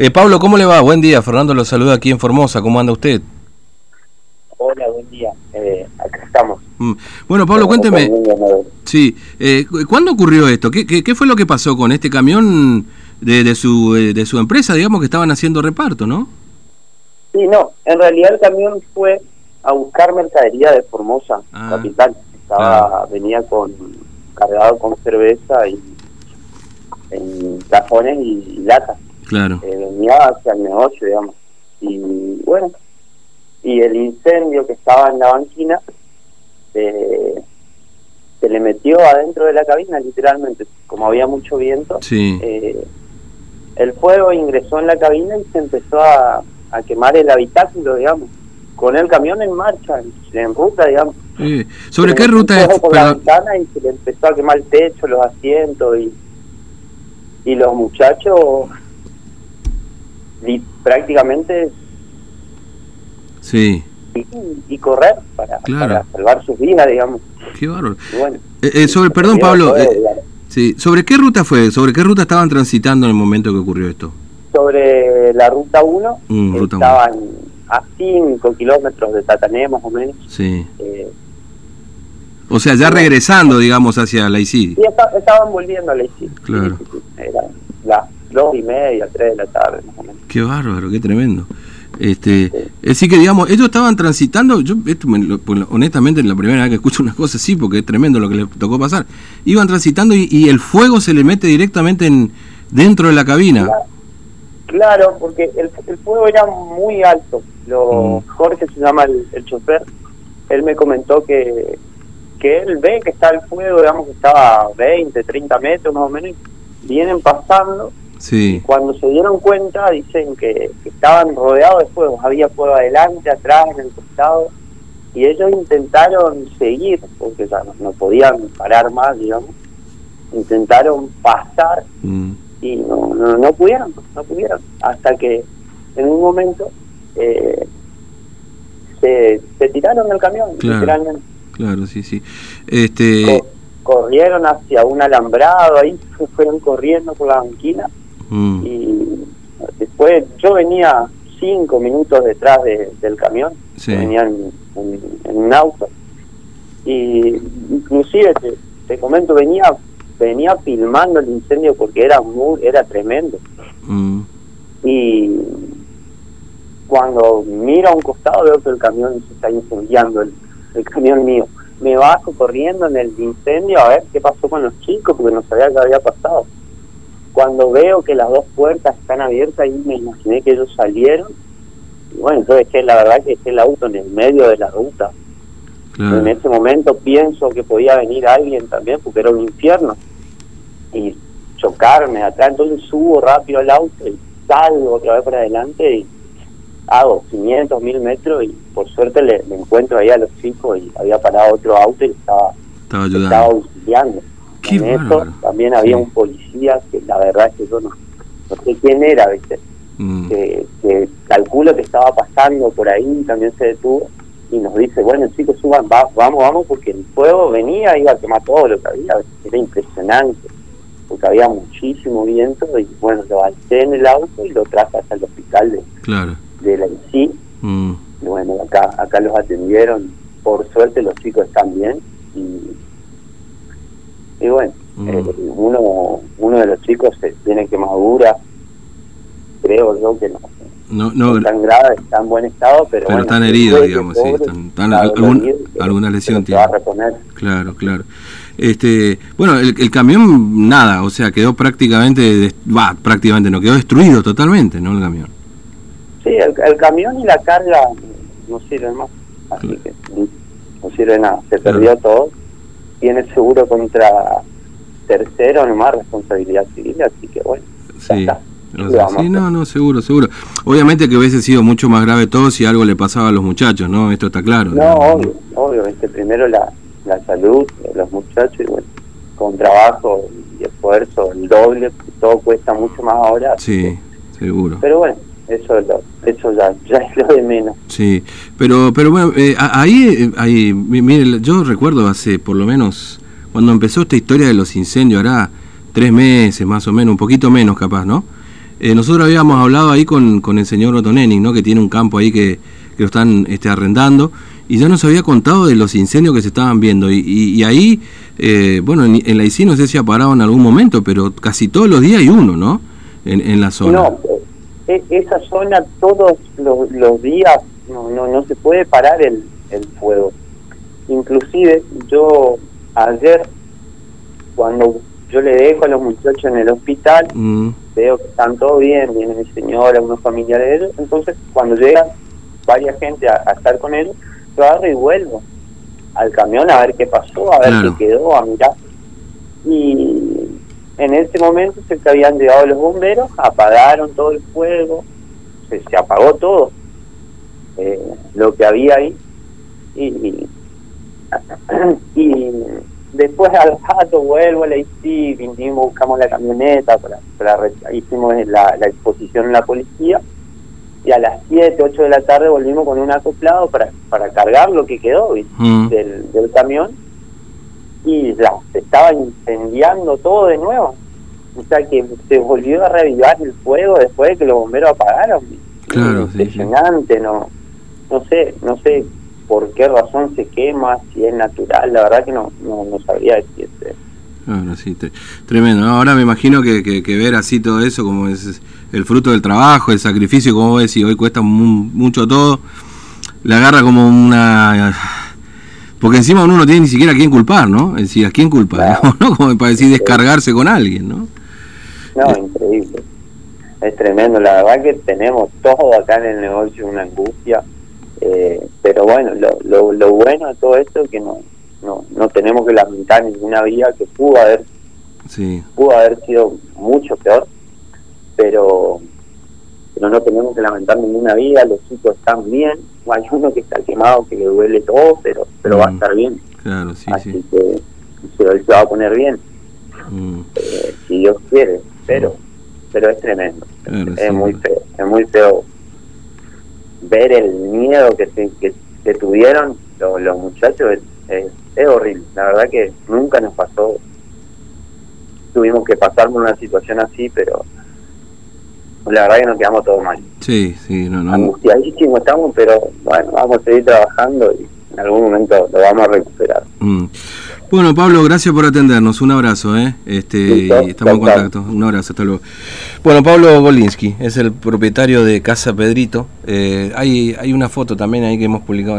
Eh, Pablo, ¿cómo le va? Buen día, Fernando lo saluda aquí en Formosa, ¿cómo anda usted? Hola, buen día, eh, acá estamos. Mm. Bueno, Pablo, cuénteme, sí, eh, ¿cuándo ocurrió esto? ¿Qué, ¿Qué, fue lo que pasó con este camión de, de, su, eh, de su empresa, digamos, que estaban haciendo reparto, no? Sí, no, en realidad el camión fue a buscar mercadería de Formosa, ah, capital. Estaba, venía con cargado con cerveza y en cajones y latas. Claro. Eh, hacia el negocio, digamos. Y bueno, y el incendio que estaba en la banquina eh, se le metió adentro de la cabina, literalmente. Como había mucho viento, sí. eh, el fuego ingresó en la cabina y se empezó a, a quemar el habitáculo, digamos, con el camión en marcha, en ruta, digamos. ¿Sobre qué ruta es? Por la ventana y se le empezó a quemar el techo, los asientos y, y los muchachos y prácticamente sí. y, correr para, salvar sus vidas digamos. Qué bárbaro. Eh, eh, sobre perdón Pablo eh, sí sobre qué ruta fue sobre qué ruta estaban transitando en el momento que ocurrió esto sobre la ruta 1 mm, estaban a 5 kilómetros de Tatané más o menos. Sí. O sea ya regresando digamos hacia la ICI sí estaban volviendo a la ICI claro. era la dos y media, tres de la tarde, más o menos. Qué bárbaro, qué tremendo. Este, Es decir, que digamos, ellos estaban transitando, yo esto pues, honestamente la primera vez que escucho unas cosas sí, porque es tremendo lo que les tocó pasar, iban transitando y, el fuego se le mete directamente en dentro de la cabina. Claro, porque el, fuego era muy alto. Lo, mm. Jorge se llama el, chofer, él me comentó que, que él ve que está el fuego, digamos que estaba a 20, 30 metros más o menos, vienen pasando Sí. Cuando se dieron cuenta, dicen que, estaban rodeados de fuegos, había fuego adelante, atrás, en el costado, y ellos intentaron seguir, porque ya no, podían parar más, digamos, intentaron pasar mm. y no, no, pudieron, no pudieron, hasta que en un momento eh, se, se tiraron del camión, literalmente. Claro, sí, sí. Este... corrieron hacia un alambrado, ahí fueron corriendo por la banquina Mm. Y después yo venía cinco minutos detrás del camión, venía en, un auto. Y inclusive te, comento, venía venía filmando el incendio porque era muy era tremendo. Mm. Y cuando miro a un costado veo que el camión se está incendiando, el, el camión mío. Me bajo corriendo en el incendio a ver qué pasó con los chicos porque no sabía qué había pasado. Cuando veo que las dos puertas están abiertas, ahí me imaginé que ellos salieron. Y bueno, entonces que la verdad que es el auto en el medio de la ruta. En ese momento pienso que podía venir alguien también, porque era un infierno. Y chocarme atrás, entonces subo rápido al auto y salgo otra vez para adelante y hago 500, 1000 metros y por suerte le, encuentro ahí a los chicos y había parado otro auto y estaba, estaba, ayudando. estaba auxiliando en eso también había un policía que la verdad es que yo no, sé quién era, ¿viste? Mm. Que, que, calculo que estaba pasando por ahí, también se detuvo y nos dice, bueno chicos, suban, vamos, vamos, porque el fuego venía, iba a quemar todo lo que había, era impresionante, porque había muchísimo viento y bueno, lo alcé en el auto y lo traje hasta el hospital de, claro. de la ICI. Mm. Y bueno, acá, acá los atendieron, por suerte los chicos están bien y y bueno, mm. eh, uno uno de los chicos se tiene que madura, creo yo que no. No, no, tan grave, está en buen estado, pero, pero están heridos, digamos, sí, están, alguna lesión tiene. Claro, claro. Este, bueno, el, camión nada, o sea, quedó prácticamente, va, prácticamente no, quedó destruido totalmente, ¿no? El camión. Sí, el, camión y la carga no sirven más, así que no sirve nada, se perdió todo tiene seguro contra tercero nomás responsabilidad civil, así que bueno, sí. sí, no, no, seguro, seguro. Obviamente que hubiese sido mucho más grave todo si algo le pasaba a los muchachos, ¿no? Esto está claro. No, obvio, obviamente primero la, la salud de los muchachos y bueno, con trabajo y esfuerzo, el doble, todo cuesta mucho más ahora. Sí, seguro. Pero bueno, eso, eso ya, ya es lo de menos. Sí, pero, pero bueno, eh, ahí, eh, ahí, mire, yo recuerdo hace por lo menos, cuando empezó esta historia de los incendios, hará tres meses más o menos, un poquito menos capaz, ¿no? Eh, nosotros habíamos hablado ahí con, con el señor Otoneni, ¿no? que tiene un campo ahí que, lo están este, arrendando, y ya nos había contado de los incendios que se estaban viendo. Y, y, ahí, eh, bueno, en, en, la ICI no sé si ha parado en algún momento, pero casi todos los días hay uno, ¿no? En, en la zona. No, e, esa zona todos los, los días no, no, no se puede parar el, el fuego. Inclusive yo ayer, cuando yo le dejo a los muchachos en el hospital, mm. veo que están todos bien, viene mi señora, unos familiares de ellos, entonces cuando llega varias gente a, a, estar con ellos, yo agarro y vuelvo al camión a ver qué pasó, a ver claro. qué quedó, a mirar. Y en ese momento se que habían llegado los bomberos, apagaron todo el fuego, se, se apagó todo eh, lo que había ahí y, y, y después al rato vuelvo a la ICI, vinimos, buscamos la camioneta, para, para hicimos la, la, exposición en la policía y a las 7, 8 de la tarde volvimos con un acoplado para, para cargar lo que quedó mm. del, del camión y ya, se estaba incendiando todo de nuevo. O sea que se volvió a reavivar el fuego después de que los bomberos apagaron. Claro, impresionante, sí. no no sé, no sé por qué razón se quema, si es natural, la verdad que no, no, no sabría decirte. Claro, sí, tremendo. Ahora me imagino que, que, que, ver así todo eso, como es el fruto del trabajo, el sacrificio, como ves, y hoy cuesta mucho todo, le agarra como una... Porque encima uno no tiene ni siquiera a quién culpar, ¿no? Es decir, ¿a quién culpar? Claro. ¿no? Como para decir descargarse con alguien, ¿no? No, eh. increíble. Es tremendo. La verdad que tenemos todo acá en el negocio una angustia eh, pero bueno, lo, lo, lo, bueno de todo esto es que no, no, no tenemos que lamentar ninguna vida que pudo haber sí. pudo haber sido mucho peor, pero pero no tenemos que lamentar ninguna vida, los chicos están bien, hay uno que está quemado que le duele todo, pero pero mm. va a mm. estar bien. Claro, sí, Así sí. que se, se, va a poner bien, mm. eh, si Dios quiere, pero pero es tremendo, claro, es sí. muy feo, es muy feo ver el miedo que, se, que, que tuvieron los, los muchachos es, es, es, horrible. La verdad que nunca nos pasó. Tuvimos que pasar por una situación así, pero la verdad que nos quedamos todos mal. Sí, sí, no, no. Angustiadísimos estamos, pero bueno, vamos a seguir trabajando y en algún momento lo vamos a recuperar. Mm. Bueno, Pablo, gracias por atendernos. Un abrazo, ¿eh? Este, Listo, estamos en contacto. Un abrazo, hasta luego. Bueno, Pablo Golinsky es el propietario de Casa Pedrito. Eh, hay, hay una foto también ahí que hemos publicado.